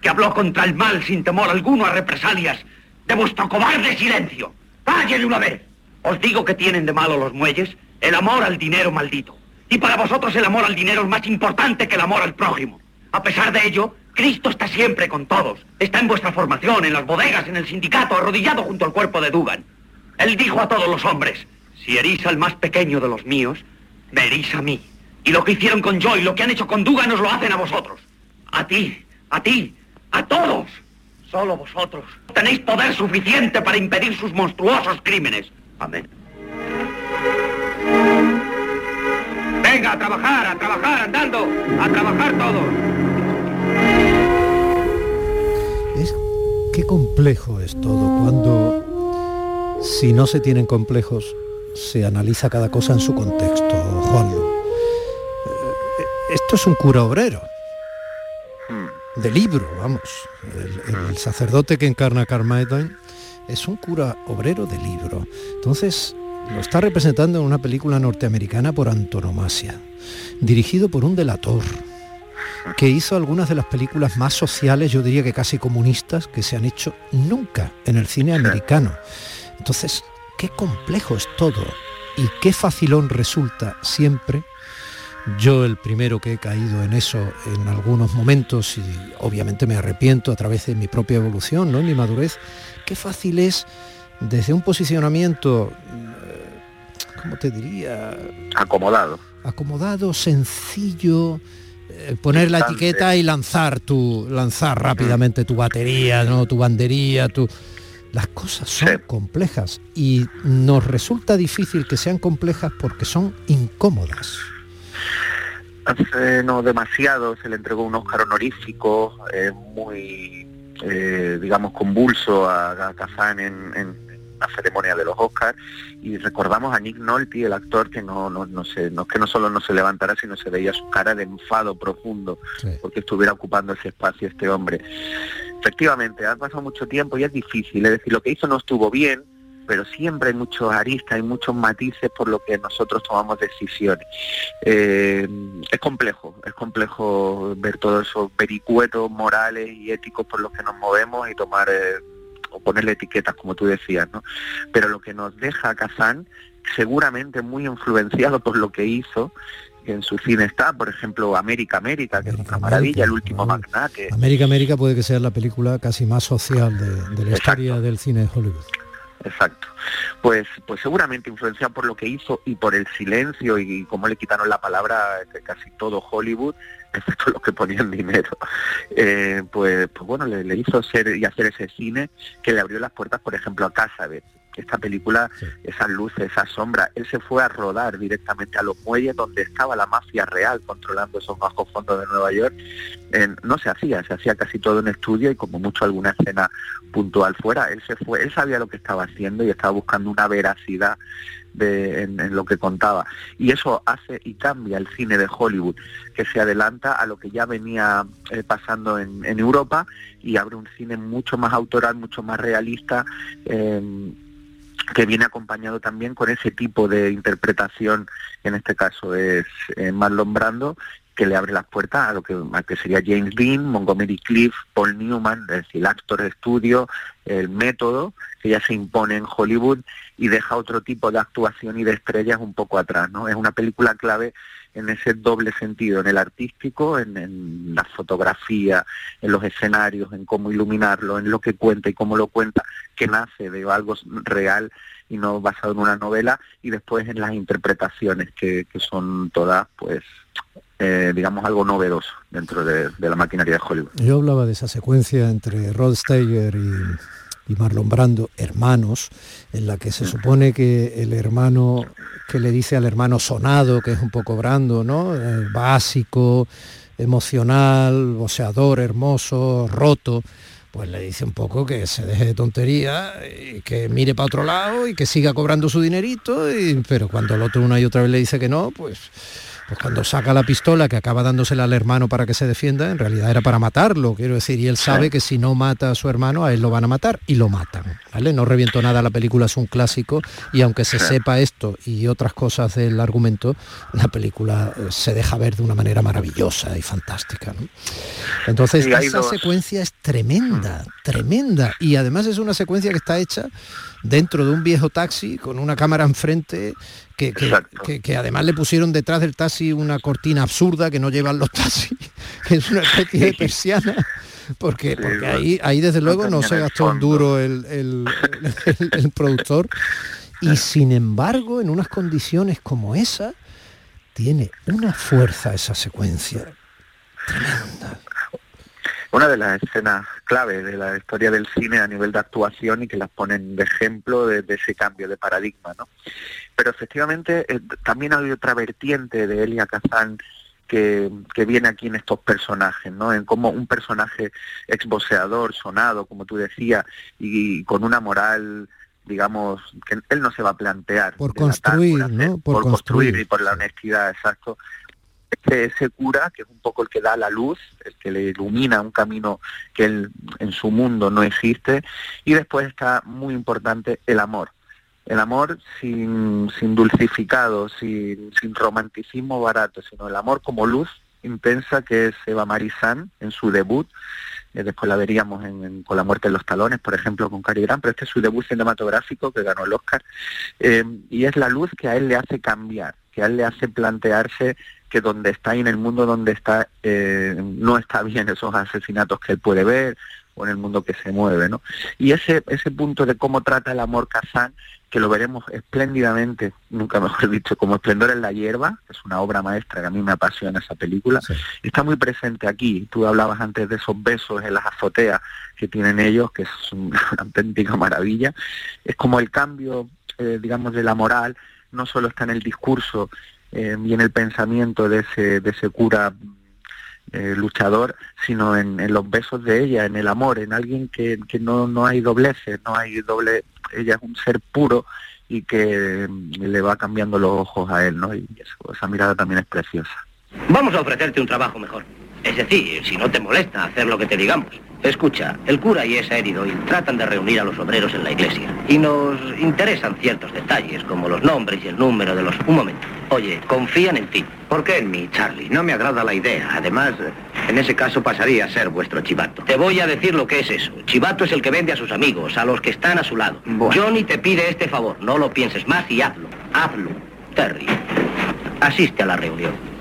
que habló contra el mal sin temor alguno a represalias de vuestro cobarde silencio? ¡Calle de una vez! Os digo que tienen de malo los muelles el amor al dinero maldito. Y para vosotros el amor al dinero es más importante que el amor al prójimo. A pesar de ello, Cristo está siempre con todos. Está en vuestra formación, en las bodegas, en el sindicato, arrodillado junto al cuerpo de Dugan. Él dijo a todos los hombres, si herís al más pequeño de los míos, me a mí. Y lo que hicieron con Joy, lo que han hecho con Dugan, nos lo hacen a vosotros. A ti, a ti, a todos. Solo vosotros tenéis poder suficiente para impedir sus monstruosos crímenes. Amén. Venga, a trabajar, a trabajar, andando, a trabajar todos. Es qué complejo es todo cuando si no se tienen complejos se analiza cada cosa en su contexto, Juanlo. Eh, Esto es un cura obrero. De libro, vamos. El, el sacerdote que encarna Carmine es un cura obrero de libro. Entonces, lo está representando en una película norteamericana por antonomasia, dirigido por un delator, que hizo algunas de las películas más sociales, yo diría que casi comunistas, que se han hecho nunca en el cine americano. Entonces, qué complejo es todo y qué facilón resulta siempre. Yo el primero que he caído en eso en algunos momentos y obviamente me arrepiento a través de mi propia evolución, ¿no? mi madurez, qué fácil es desde un posicionamiento, eh, ¿cómo te diría? Acomodado. Acomodado, sencillo, poner la etiqueta y lanzar tu, lanzar rápidamente tu batería, ¿no? tu bandería, tu. Las cosas son complejas y nos resulta difícil que sean complejas porque son incómodas. Hace no demasiado se le entregó un Oscar honorífico eh, muy, eh, digamos, convulso a, a Kazan en, en la ceremonia de los Oscars y recordamos a Nick Nolte, el actor que no, no, no, se, no que no solo no se levantara, sino se veía su cara de enfado profundo porque estuviera ocupando ese espacio este hombre. Efectivamente, ha pasado mucho tiempo y es difícil, es decir, lo que hizo no estuvo bien, pero siempre hay muchos aristas, hay muchos matices por lo que nosotros tomamos decisiones. Eh, es complejo, es complejo ver todos esos vericuetos morales y éticos por los que nos movemos y tomar eh, o ponerle etiquetas, como tú decías, ¿no? Pero lo que nos deja Kazan, seguramente muy influenciado por lo que hizo, que en su cine está, por ejemplo, América América, que es una maravilla, el último magnate, América América puede que sea la película casi más social de, de la historia del cine de Hollywood. Exacto. Pues, pues seguramente influenciado por lo que hizo y por el silencio y cómo le quitaron la palabra de casi todo Hollywood, excepto los que ponían dinero. Eh, pues, pues bueno, le, le hizo ser y hacer ese cine que le abrió las puertas, por ejemplo, a Casabet. Esta película, esas luces, esas sombras, él se fue a rodar directamente a los muelles donde estaba la mafia real controlando esos bajos fondos de Nueva York. Eh, no se hacía, se hacía casi todo en estudio y como mucho alguna escena puntual fuera. Él se fue, él sabía lo que estaba haciendo y estaba buscando una veracidad de, en, en lo que contaba. Y eso hace y cambia el cine de Hollywood, que se adelanta a lo que ya venía eh, pasando en, en Europa y abre un cine mucho más autoral, mucho más realista. eh, que viene acompañado también con ese tipo de interpretación, en este caso es eh, Marlon Brando, que le abre las puertas a lo que, que sería James Dean, Montgomery Cliff, Paul Newman, es decir, el actor estudio, el método que ya se impone en Hollywood y deja otro tipo de actuación y de estrellas un poco atrás, ¿no? Es una película clave en ese doble sentido, en el artístico, en, la fotografía, en los escenarios, en cómo iluminarlo, en lo que cuenta y cómo lo cuenta, que nace de algo real y no basado en una novela, y después en las interpretaciones, que, que son todas, pues, eh, digamos, algo novedoso dentro de, de la maquinaria de Hollywood. Yo hablaba de esa secuencia entre Rod Steiger y, y Marlon Brando, hermanos, en la que se supone que el hermano que le dice al hermano sonado, que es un poco Brando, ¿no? Eh, básico, emocional, boceador, hermoso, roto, pues le dice un poco que se deje de tontería y que mire para otro lado y que siga cobrando su dinerito, y- pero cuando el otro una y otra vez le dice que no, pues pues cuando saca la pistola que acaba dándosela al hermano para que se defienda, en realidad era para matarlo, quiero decir, y él sabe que si no mata a su hermano, a él lo van a matar y lo matan, ¿vale? No reviento nada, la película es un clásico y aunque se sepa esto y otras cosas del argumento, la película eh, se deja ver de una manera maravillosa y fantástica. ¿no? Entonces, esa dos. secuencia es tremenda, tremenda. Y además es una secuencia que está hecha dentro de un viejo taxi con una cámara enfrente que, que- que- que además le pusieron detrás del taxi una cortina absurda que no llevan los taxis, que es una especie de persiana. Porque, porque ahí, ahí desde luego no se gastó un duro el, el- el- el productor. Y sin embargo, en unas condiciones como esa, tiene una fuerza esa secuencia. Una de las escenas clave de la historia del cine a nivel de actuación y que las ponen de ejemplo de, de ese cambio de paradigma, ¿no? Pero efectivamente eh, también hay otra vertiente de Elia Kazan que, que viene aquí en estos personajes, ¿no? En cómo un personaje exboxeador, sonado, como tú decías, y, con una moral digamos que él no se va a plantear Por construir, ¿no? Por por construir construir, y por la honestidad exacto ese, ese cura, que es un poco el que da la luz, el que le ilumina un camino que en su mundo no existe, y después está muy importante el amor. El amor sin, sin dulcificado, sin, sin romanticismo barato, sino el amor como luz intensa que es Eva Marisán en su debut. Eh, después la veríamos en Con la muerte en los talones, por ejemplo, con Cary Grant, pero este es su debut cinematográfico que ganó el Oscar. Eh, y es la luz que a él le hace cambiar, que a él le hace plantearse que donde está y en el mundo donde está eh, no está bien esos asesinatos que él puede ver o en el mundo que se mueve, ¿no? Y ese, ese punto de cómo trata el amor Kazán, que lo veremos espléndidamente, nunca mejor dicho, como Esplendor en la hierba, que es una obra maestra que a mí me apasiona esa película, está muy presente aquí. Tú hablabas antes de esos besos en las azoteas que tienen ellos, que es una auténtica maravilla. Es como el cambio, eh, digamos, de la moral, no solo está en el discurso eh, en el pensamiento de ese, de ese cura eh, luchador, sino en, en los besos de ella, en el amor, en alguien que, que no, no hay dobleces, no hay doble, ella es un ser puro y que mm, le va cambiando los ojos a él, ¿no? Y eso, esa mirada también es preciosa. Vamos a ofrecerte un trabajo mejor. Es decir, si no te molesta hacer lo que te digamos. Escucha, el cura y esa Doyle tratan de reunir a los obreros en la iglesia. Y nos interesan ciertos detalles, como los nombres y el número de los... Un momento. Oye, confían en ti. ¿Por qué en mí, Charlie? No me agrada la idea. Además, en ese caso pasaría a ser vuestro chivato. Te voy a decir lo que es eso. Chivato es el que vende a sus amigos, a los que están a su lado. Johnny te pide este favor. No lo pienses más y hazlo. Hazlo. Terry, asiste a la reunión.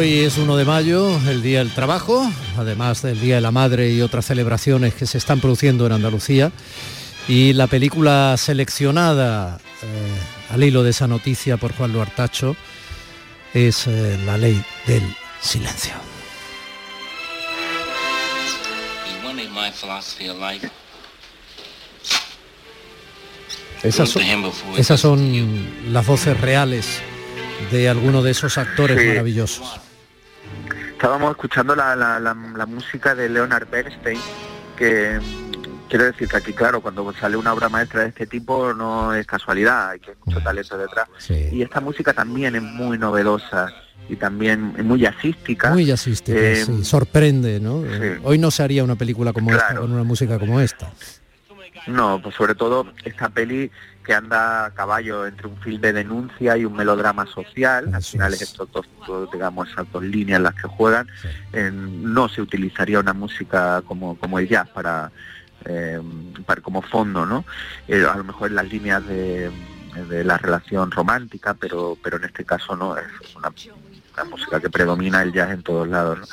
Hoy es 1 de mayo, el Día del Trabajo, además del Día de la Madre y otras celebraciones que se están produciendo en Andalucía. Y la película seleccionada eh, al hilo de esa noticia por Juan Luartacho es eh, La Ley del Silencio. Esas son, esas son las voces reales de alguno de esos actores Sí. maravillosos. Estábamos escuchando la, la, la, la música de Leonard Bernstein, que quiero decir que aquí, claro, cuando sale una obra maestra de este tipo no es casualidad, hay que mucho talento detrás. Y esta música también es muy novedosa y también muy jazzística. Muy jazzística, Eh, sí, sorprende, ¿no? Eh, Hoy no se haría una película como esta, con una música como esta. No, pues sobre todo esta peli que anda a caballo entre un film de denuncia y un melodrama social, al final es. estos dos, digamos, esas dos líneas en las que juegan, eh, no se utilizaría una música como, como el jazz para, eh, para como fondo, ¿no? Eh, a lo mejor en las líneas de, de la relación romántica, pero, pero en este caso no, es una, una música que predomina el jazz en todos lados.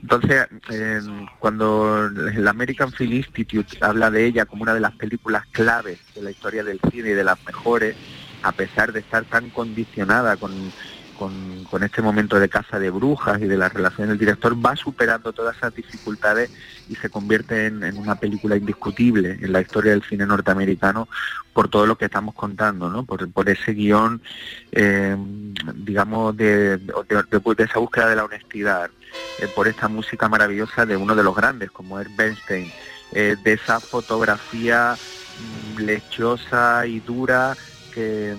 Entonces, eh, cuando el American Film Institute habla de ella como una de las películas claves de la historia del cine y de las mejores, a pesar de estar tan condicionada con, con, este momento de caza de brujas y de la relación del director, va superando todas esas dificultades y se convierte en, una película indiscutible en la historia del cine norteamericano por todo lo que estamos contando, ¿no? por, ese guion, eh, digamos, de, de, esa búsqueda de la honestidad, eh, por esta música maravillosa de uno de los grandes, como es Bernstein, eh, de esa fotografía mm, lechosa y dura que,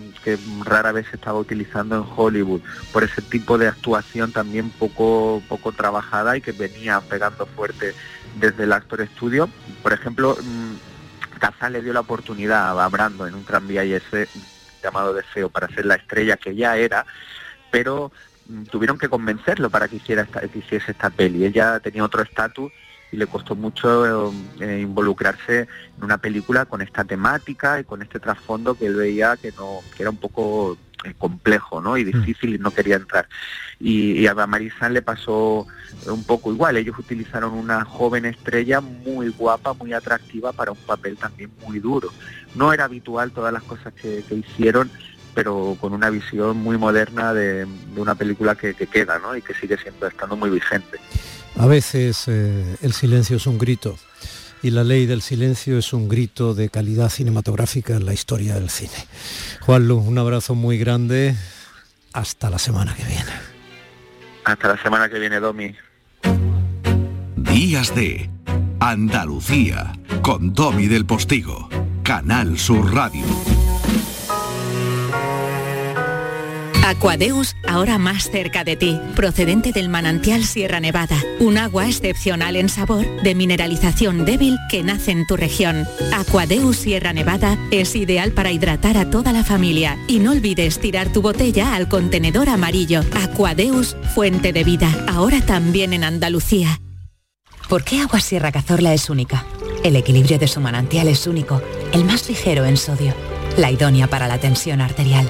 rara vez se estaba utilizando en Hollywood, por ese tipo de actuación también poco, poco trabajada y que venía pegando fuerte desde el Actor Studio. Por ejemplo, mm, Cazal le dio la oportunidad a Brando en un tranvía y ese llamado Deseo para ser la estrella que ya era, pero mm, tuvieron que convencerlo para que hiciera esta, que hiciese esta peli. Ella tenía otro estatus y le costó mucho eh, involucrarse en una película con esta temática y con este trasfondo que él veía que no que era un poco eh, complejo ¿no? y mm. difícil y no quería entrar. Y, a Marisan le pasó un poco igual, ellos utilizaron una joven estrella muy guapa, muy atractiva para un papel también muy duro. No era habitual todas las cosas que, hicieron, pero con una visión muy moderna de, una película que, que, queda ¿no? y que sigue siendo estando muy vigente. A veces eh, el silencio es un grito y la ley del silencio es un grito de calidad cinematográfica en la historia del cine. Juan Luz, un abrazo muy grande. Hasta la semana que viene. Hasta la semana que viene, Domi. Días de Andalucía con Domi del Postigo, Canal Sur Radio. Aquadeus, ahora más cerca de ti, procedente del manantial Sierra Nevada, un agua excepcional en sabor, de mineralización débil que nace en tu región. Aquadeus Sierra Nevada es ideal para hidratar a toda la familia y no olvides tirar tu botella al contenedor amarillo. Aquadeus, fuente de vida, ahora también en Andalucía. ¿Por qué Agua Sierra Cazorla es única? El equilibrio de su manantial es único, el más ligero en sodio, la idónea para la tensión arterial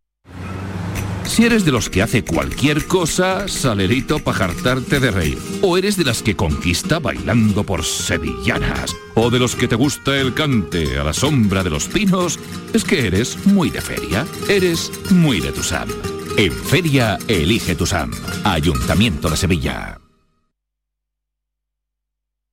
Si eres de los que hace cualquier cosa, salerito para de reír. O eres de las que conquista bailando por sevillanas. O de los que te gusta el cante a la sombra de los pinos, es que eres muy de feria. Eres muy de tu sam. En Feria, elige tu SAM. Ayuntamiento de Sevilla.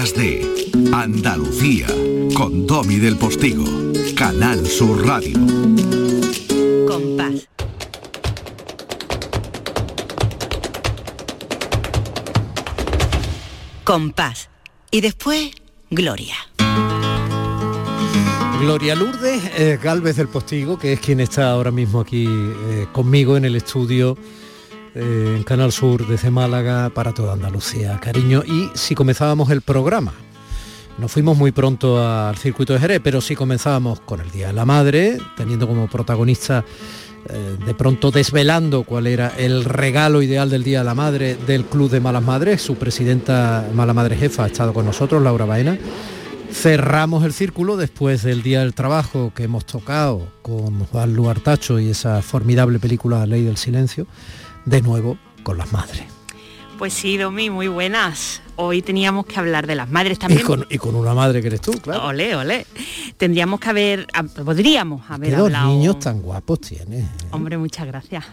Días de Andalucía con Domi del Postigo, Canal Sur Radio. Con paz. Con paz. Y después, Gloria. Gloria Lourdes eh, Galvez del Postigo, que es quien está ahora mismo aquí eh, conmigo en el estudio eh, en Canal Sur desde Málaga para toda Andalucía. Cariño, y si comenzábamos el programa, nos fuimos muy pronto al circuito de Jerez, pero si comenzábamos con el Día de la Madre, teniendo como protagonista eh, de pronto desvelando cuál era el regalo ideal del Día de la Madre del Club de Malas Madres. Su presidenta Mala Madre Jefa ha estado con nosotros, Laura Baena. Cerramos el círculo después del Día del Trabajo que hemos tocado con Juan Luartacho y esa formidable película Ley del Silencio de nuevo con las madres. Pues sí, Domi, muy buenas. Hoy teníamos que hablar de las madres Y también. con, y con una madre que eres tú, claro. Ole, ole. Tendríamos que haber, ah, podríamos haber ¿Qué dos hablado. niños tan guapos tienes? Hombre, muchas gracias.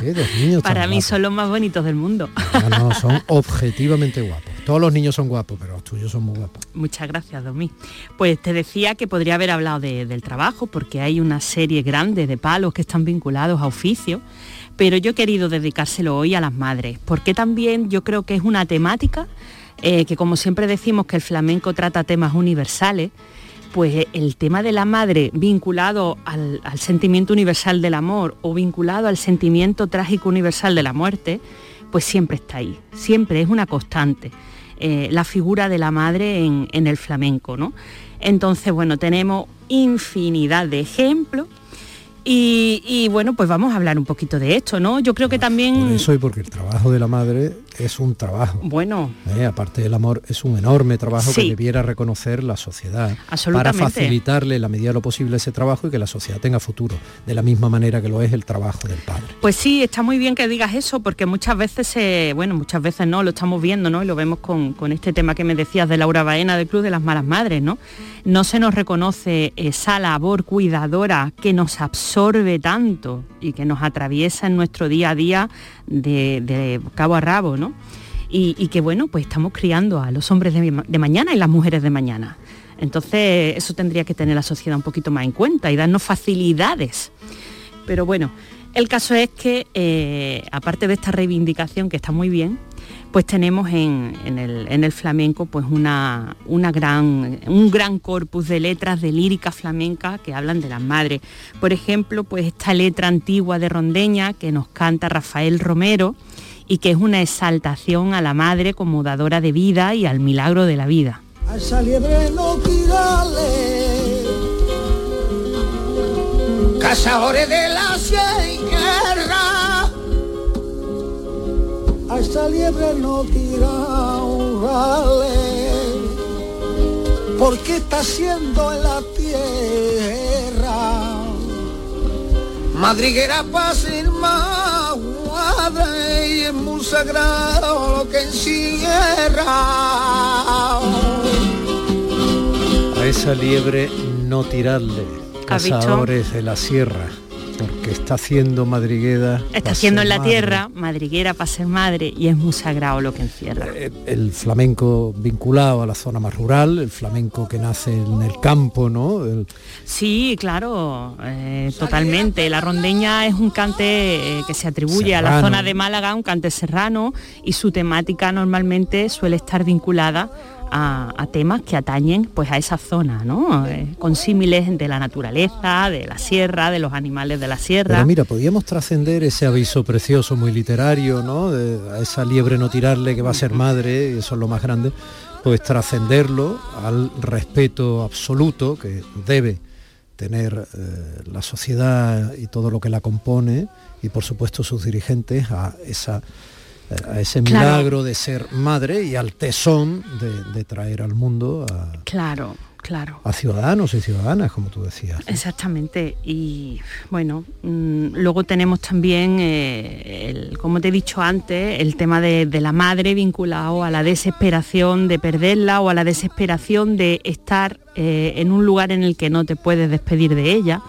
¿Qué dos niños tan Para mí guapos? son los más bonitos del mundo. No, no, son objetivamente guapos. Todos los niños son guapos, pero los tuyos son muy guapos. Muchas gracias, Domi. Pues te decía que podría haber hablado de- del trabajo, porque hay una serie grande de palos que están vinculados a oficio, pero yo he querido dedicárselo hoy a las madres, porque también yo creo que es una temática eh, que, como siempre decimos que el flamenco trata temas universales, pues el tema de la madre vinculado al, sentimiento universal del amor o vinculado al sentimiento trágico universal de la muerte, pues siempre está ahí, siempre es una constante. eh, la figura de la madre en, en el flamenco, ¿no? Entonces, bueno, tenemos infinidad de ejemplos y, y, bueno, pues vamos a hablar un poquito de esto, ¿no? Yo creo que también... Por eso y porque el trabajo de la madre es un trabajo. Bueno, ¿eh? Aparte del amor, es un enorme trabajo que debiera reconocer la sociedad para Absolutamente. facilitarle la medida de lo posible ese trabajo y que la sociedad tenga futuro, de la misma manera que lo es el trabajo del padre. Pues sí, está muy bien que digas eso, porque muchas veces, se, bueno, muchas veces no, lo estamos viendo, ¿no? Y lo vemos con, con este tema que me decías de Laura Baena del Club de las Malas Madres, ¿no? No se nos reconoce esa labor cuidadora que nos absorbe tanto y que nos atraviesa en nuestro día a día de, cabo a rabo, ¿no? Y, que bueno, pues estamos criando a los hombres de mañana y las mujeres de mañana. Entonces, eso tendría que tener la sociedad un poquito más en cuenta y darnos facilidades. Pero bueno, el caso es que, eh, aparte de esta reivindicación que está muy bien, pues tenemos en, el, en el flamenco pues una, gran, un gran corpus de letras de lírica flamenca que hablan de las madres. Por ejemplo, pues esta letra antigua de Rondeña que nos canta Rafael Romero y que es una exaltación a la madre como dadora de vida y al milagro de la vida. A esa liebre no tirale Porque está haciendo en la tierra. Madriguera para ser más guada y es muy sagrado lo que encierra. A esa liebre no tirarle, cazadores de la sierra, porque está haciendo madriguera. Está haciendo en la madre. tierra, madriguera para ser madre, y es muy sagrado lo que encierra. el flamenco vinculado a la zona más rural, el flamenco que nace en el campo, ¿no? El- Sí, claro, eh, totalmente. La rondeña es un cante eh, que se atribuye a la zona de Málaga, un cante serrano, y su temática normalmente suele estar vinculada a, a temas que atañen pues a esa zona, ¿no? Eh, con símiles de la naturaleza, de la sierra, de los animales de la sierra. Pero mira, podíamos trascender ese aviso precioso, muy literario, ¿no? De- a esa liebre no tirarle que va a ser madre, y eso es lo más grande, pues trascenderlo al respeto absoluto que debe tener eh, la sociedad y todo lo que la compone y por supuesto sus dirigentes a esa a ese Claro. milagro de ser madre y al tesón de, de traer al mundo a, Claro, claro. a ciudadanos y ciudadanas, como tú decías. Exactamente. Y bueno, mm, luego tenemos también, eh, el- como te he dicho antes, el tema de, de la madre vinculado a la desesperación de perderla o a la desesperación de estar eh, en un lugar en el que no te puedes despedir de ella.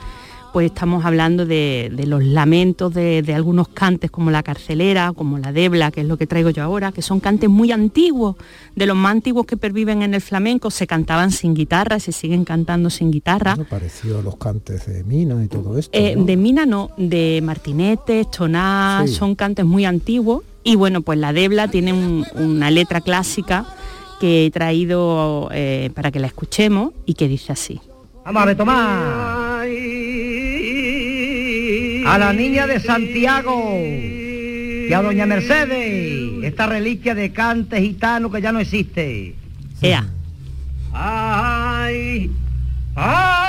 Pues estamos hablando de, de los lamentos de, de algunos cantes como la carcelera, como la debla, que es lo que traigo yo ahora, que son cantes muy antiguos, de los más antiguos que perviven en el flamenco, se cantaban sin guitarra, se siguen cantando sin guitarra. Pareció los cantes de Mina y todo esto. Eh, ¿no? De Mina no, de Martinete, Toná, Sí. son cantes muy antiguos. Y bueno, pues la Debla tiene un- una letra clásica que he traído eh, para que la escuchemos y que dice así. Vamos a retomar. A la niña de Santiago y a doña Mercedes, esta reliquia de cante gitano que ya no existe. Ea. Ay, ay,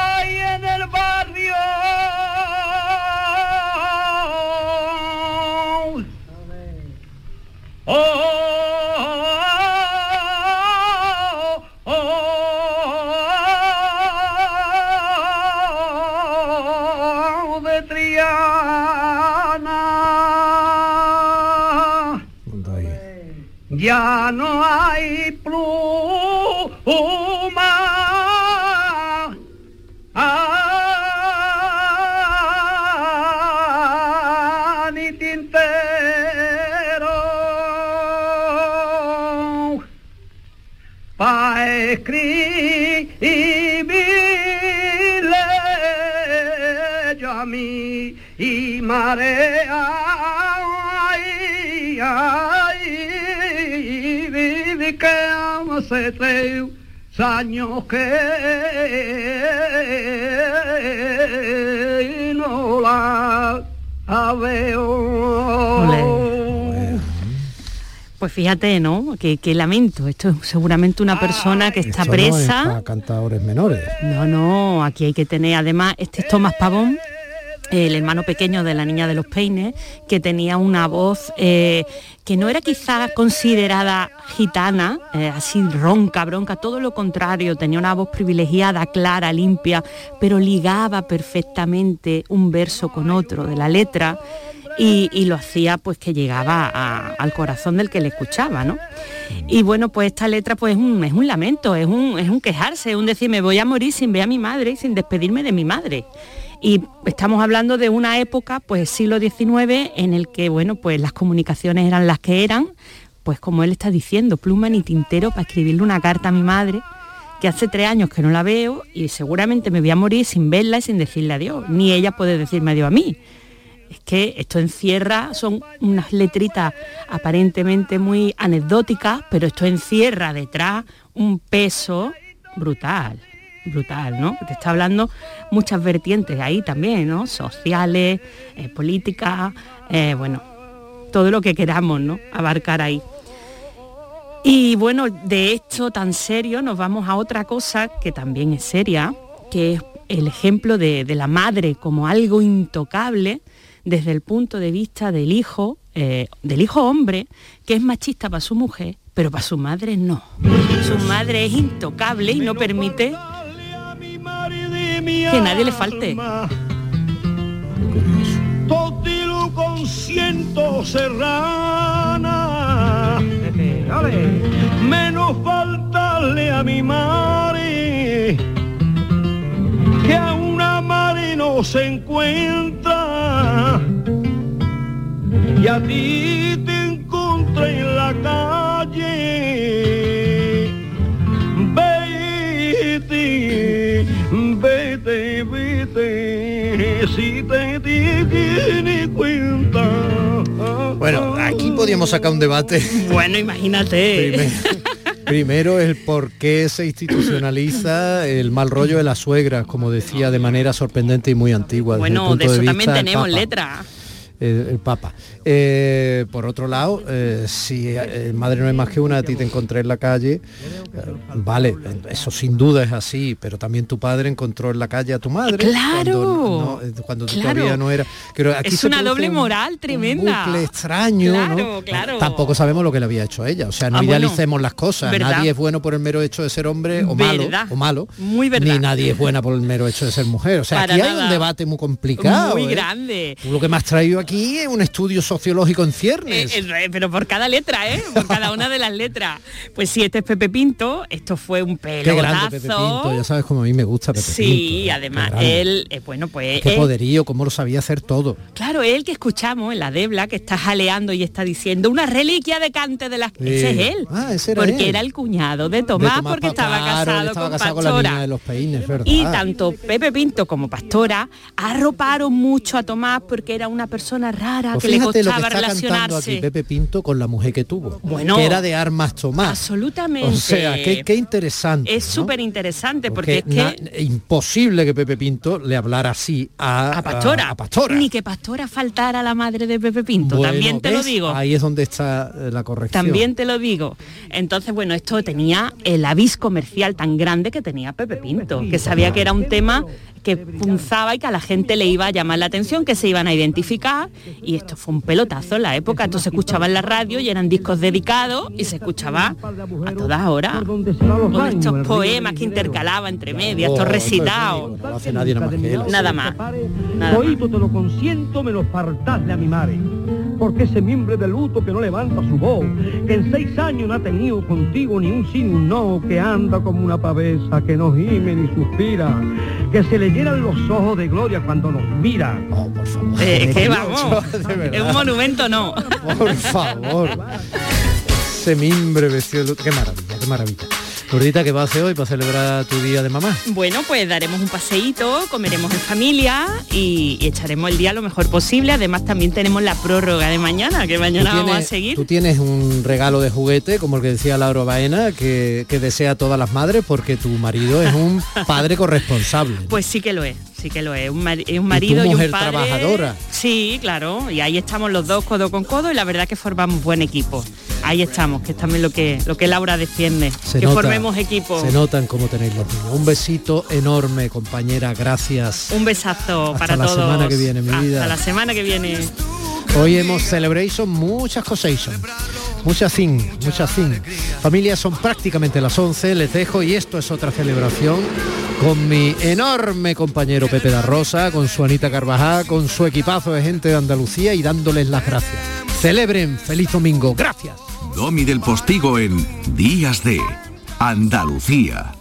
marea ay, ay, vivi que hace tres años que no la veo. Pues fíjate, ¿no? Que, que lamento. Esto es seguramente una persona que está Esto no es presa. para cantadores menores. No, no, aquí hay que tener, además, este es Tomás Pavón, el hermano pequeño de la niña de los peines, que tenía una voz eh, que no era quizá considerada gitana, eh, así ronca, bronca, todo lo contrario, tenía una voz privilegiada, clara, limpia, pero ligaba perfectamente un verso con otro de la letra. Y, y lo hacía pues que llegaba al corazón del que le escuchaba, ¿no? Y bueno, pues esta letra pues es un, es un lamento, es un, es un quejarse, es un decir, me voy a morir sin ver a mi madre y sin despedirme de mi madre. Y estamos hablando de una época, pues siglo XIX, en el que, bueno, pues las comunicaciones eran las que eran, pues como él está diciendo, pluma ni tintero para escribirle una carta a mi madre, que hace tres años que no la veo y seguramente me voy a morir sin verla y sin decirle adiós. Ni ella puede decirme adiós a mí. Es que esto encierra, son unas letritas aparentemente muy anecdóticas, pero esto encierra detrás un peso brutal, brutal, ¿no? Te está hablando muchas vertientes ahí también, ¿no? Sociales, eh, políticas, eh, bueno, todo lo que queramos, ¿no? Abarcar ahí. Y bueno, de esto tan serio nos vamos a otra cosa que también es seria, que es el ejemplo de, la madre como algo intocable desde el punto de vista del hijo, eh, del hijo hombre, que es machista para su mujer, pero para su madre no. Su madre es intocable y no permite que nadie le falte. Totilo con ciento serrana. Menos faltarle a mi madre que a una madre no se encuentra. Y a ti te encontré en la calle. Si te tiene cuenta. Bueno, aquí podíamos sacar un debate. Bueno, imagínate. Primero, primero el por qué se institucionaliza el mal rollo de las suegras, como decía de manera sorprendente y muy antigua. desde el Bueno, punto de eso vista también tenemos letra. Eh, el Papa. Eh, por otro lado, eh, si eh, madre no es más que una, a ti te encontré en la calle, eh, vale, eso sin duda es así, pero también tu padre encontró en la calle a tu madre. Claro, Cuando, no- cuando tú claro. todavía no era. Pero aquí Es una doble un- moral tremenda. bucle extraño, Claro, ¿no? claro. Tampoco sabemos lo que le había hecho a ella. O sea, no Ah, bueno. idealicemos las cosas. Verdad. Nadie es bueno por el mero hecho de ser hombre o malo, o malo. Muy verdad. Ni nadie es buena por el mero hecho de ser mujer. O sea, Para aquí hay un debate muy complicado. Muy grande. Tú lo que me has traído aquí es un estudio sociológico en ciernes. Eh, eh, pero por cada letra, ¿eh? Por cada una de las letras. Pues sí, este es Pepe Pinto, esto fue un Qué pelotazo. grande Pepe Pinto, ya sabes cómo a mí me gusta Pepe Sí, Pinto. ¿eh? además, Qué él, eh, bueno, pues... Qué él- poderío, cómo lo sabía hacer todo. Claro, él que escuchamos en la Debla, que está jaleando y está diciendo una reliquia de cante de las... Sí. Ese es él. Ah, ese era porque él. era el cuñado de Tomás, De Tomás porque estaba claro, casado estaba con casado con la Pastora. niña de los peines, ¿verdad? Y tanto Pepe Pinto como Pastora arroparon mucho a Tomás porque era una persona rara, Pues que le lo que costaba está relacionarse. aquí Pepe Pinto con la mujer que tuvo, Bueno, que era de armas Tomás. Absolutamente. O sea, qué, qué interesante. Es ¿no? súper interesante porque, Porque es que... na- imposible que Pepe Pinto le hablara así a, a Pastora. a Pastora. Ni que Pastora faltara a la madre de Pepe Pinto, Bueno, también te lo digo. Ahí es donde está eh, la corrección. También te lo digo. Entonces, bueno, esto tenía el avis comercial tan grande que tenía Pepe Pinto, que sabía que era un tema que punzaba y que a la gente le iba a llamar la atención, que se iban a identificar. Y esto fue un pelotazo en la época. Esto se escuchaba en la radio y eran discos dedicados y se escuchaba a todas horas. Con estos poemas que intercalaba entre medias, estos recitados. Nada más. Nada. Oído te lo consiento, me lo. Porque ese mimbre de luto que no levanta su voz, que en seis años no ha tenido contigo ni un sí ni un no, que anda como una pavesa, que no gime ni suspira, que se le llenan los ojos de gloria cuando nos mira. Oh, por favor. Eh, que vamos, es un monumento no. Por favor. Ese mimbre vestido de luto. Qué maravilla, qué maravilla. Lourdita, ¿qué va a hacer hoy para celebrar tu día de mamá? Bueno, pues daremos un paseíto, comeremos en familia y, y echaremos el día lo mejor posible. Además también tenemos la prórroga de mañana, que mañana vamos a seguir. Tú tienes un regalo de juguete, como el que decía Laura Baena, que, que desea a todas las madres, porque tu marido es un padre corresponsable. Pues sí que lo es, sí que lo es. Un, marido y, mujer un padre. trabajadora. Sí, claro. Y ahí estamos los dos codo con codo y la verdad que formamos buen equipo. Ahí estamos, que es también lo que, lo que Laura defiende. Se que nota- formemos equipo. Se notan cómo tenéis los niños. Un besito enorme, compañera, gracias. Un besazo Hasta para la todos. semana que viene, mi Hasta vida. la semana que viene. Hoy hemos celebration, muchas cosas. Muchas thing, muchas thing. Familias son prácticamente las 11, les dejo y esto es otra celebración con mi enorme compañero Pepe da Rosa, con su Anita Carvajal, con su equipazo de gente de Andalucía y dándoles las gracias. Celebren, feliz domingo, gracias. Domi del Postigo en Días de Andalucía.